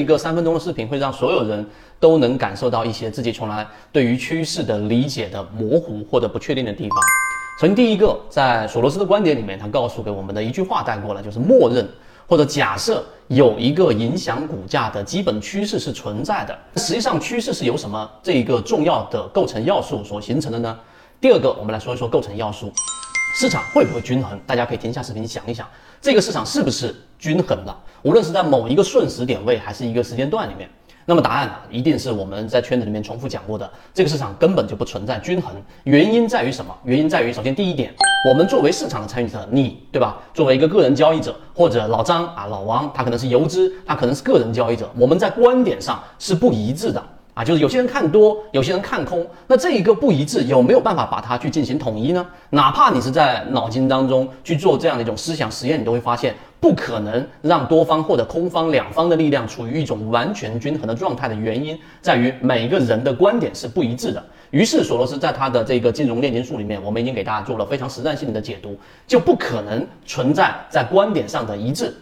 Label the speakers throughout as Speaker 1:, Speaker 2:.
Speaker 1: 一个三分钟的视频会让所有人都能感受到一些自己从来对于趋势的理解的模糊或者不确定的地方。首先，第一个，在索罗斯的观点里面，他告诉给我们的一句话带过来，就是默认或者假设有一个影响股价的基本趋势是存在的。实际上，趋势是由什么这一个重要的构成要素所形成的呢？第二个，我们来说一说构成要素。市场会不会均衡？大家可以停下视频想一想，这个市场是不是均衡的？无论是在某一个瞬时点位，还是一个时间段里面，那么答案呢，一定是我们在圈子里面重复讲过的，这个市场根本就不存在均衡。原因在于什么？原因在于，首先第一点，我们作为市场的参与者，你对吧？作为一个个人交易者，或者老张啊、老王，他可能是游资，他可能是个人交易者，我们在观点上是不一致的。啊，就是有些人看多，有些人看空，那这一个不一致，有没有办法把它去进行统一呢？哪怕你是在脑筋当中去做这样的一种思想实验，你都会发现，不可能让多方或者空方两方的力量处于一种完全均衡的状态的原因，在于每个人的观点是不一致的。于是索罗斯在他的这个金融炼金术里面，我们已经给大家做了非常实战性的解读，就不可能存在在观点上的一致，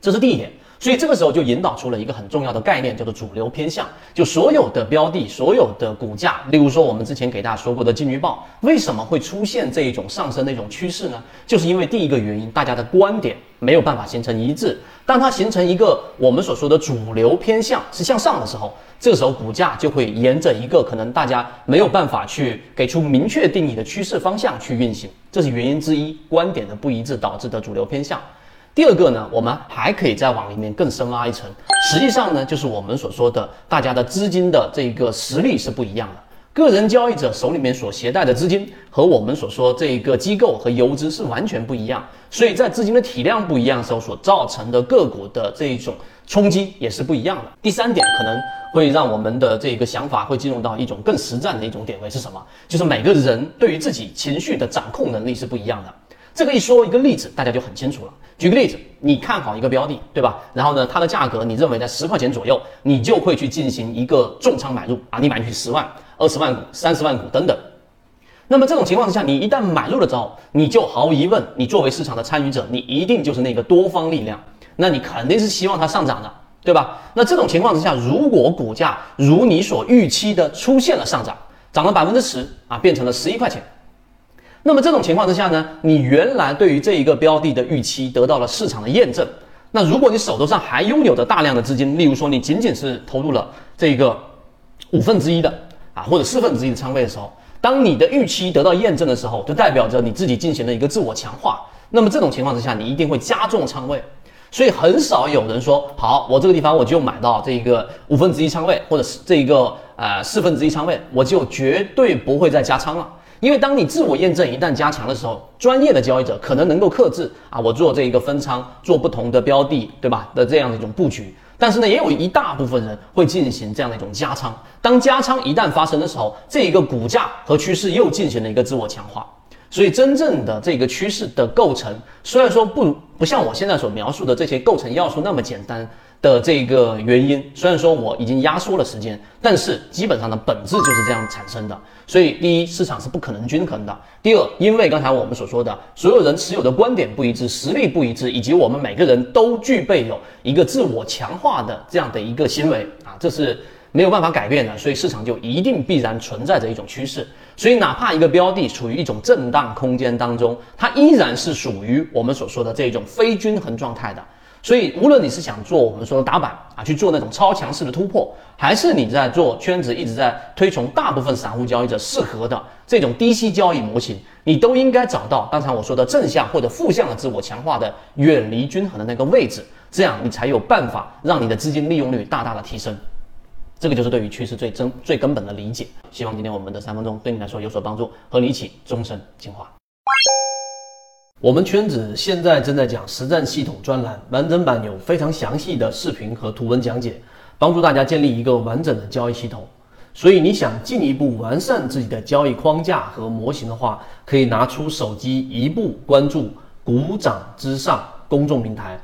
Speaker 1: 这是第一点。所以这个时候就引导出了一个很重要的概念，叫做主流偏向。就所有的标的、所有的股价，例如说我们之前给大家说过的金鱼报，为什么会出现这一种上升的一种趋势呢？就是因为第一个原因，大家的观点没有办法形成一致。当它形成一个我们所说的主流偏向是向上的时候，这个时候股价就会沿着一个可能大家没有办法去给出明确定义的趋势方向去运行，这是原因之一，观点的不一致导致的主流偏向。第二个呢，我们还可以再往里面更深挖一层。实际上呢，就是我们所说的，大家的资金的这个实力是不一样的。个人交易者手里面所携带的资金和我们所说这一个机构和游资是完全不一样，所以在资金的体量不一样的时候，所造成的个股的这一种冲击也是不一样的。第三点可能会让我们的这个想法会进入到一种更实战的一种点位是什么？就是每个人对于自己情绪的掌控能力是不一样的。这个一说一个例子，大家就很清楚了。举个例子，你看好一个标的，对吧？然后呢，它的价格你认为在十块钱左右，你就会去进行一个重仓买入啊，你买进去十万、二十万股、三十万股等等。那么这种情况之下，你一旦买入了之后，你就毫无疑问，你作为市场的参与者，你一定就是那个多方力量，那你肯定是希望它上涨的，对吧？那这种情况之下，如果股价如你所预期的出现了上涨，涨了百分之十啊，变成了十一块钱。那么这种情况之下呢，你原来对于这一个标的的预期得到了市场的验证。那如果你手头上还拥有着大量的资金，例如说你仅仅是投入了这个五分之一的啊或者四分之一的仓位的时候，当你的预期得到验证的时候，就代表着你自己进行了一个自我强化。那么这种情况之下，你一定会加重仓位。所以很少有人说，好，我这个地方我就买到这一个五分之一仓位，或者是这一个呃四分之一仓位，我就绝对不会再加仓了。因为当你自我验证一旦加强的时候，专业的交易者可能能够克制啊，我做这一个分仓，做不同的标的，对吧？的这样的一种布局。但是呢，也有一大部分人会进行这样的一种加仓。当加仓一旦发生的时候，这一个股价和趋势又进行了一个自我强化。所以，真正的这个趋势的构成，虽然说不不像我现在所描述的这些构成要素那么简单。的这个原因，虽然说我已经压缩了时间，但是基本上的本质就是这样产生的。所以，第一，市场是不可能均衡的；第二，因为刚才我们所说的，所有人持有的观点不一致，实力不一致，以及我们每个人都具备有一个自我强化的这样的一个行为啊，这是没有办法改变的。所以，市场就一定必然存在着一种趋势。所以，哪怕一个标的处于一种震荡空间当中，它依然是属于我们所说的这种非均衡状态的。所以，无论你是想做我们说的打板啊，去做那种超强势的突破，还是你在做圈子一直在推崇大部分散户交易者适合的这种低息交易模型，你都应该找到刚才我说的正向或者负向的自我强化的远离均衡的那个位置，这样你才有办法让你的资金利用率大大的提升。这个就是对于趋势最真最根本的理解。希望今天我们的三分钟对你来说有所帮助，和你一起终身进化。我们圈子现在正在讲实战系统专栏，完整版有非常详细的视频和图文讲解，帮助大家建立一个完整的交易系统。所以你想进一步完善自己的交易框架和模型的话，可以拿出手机一步关注“股掌之上”公众平台。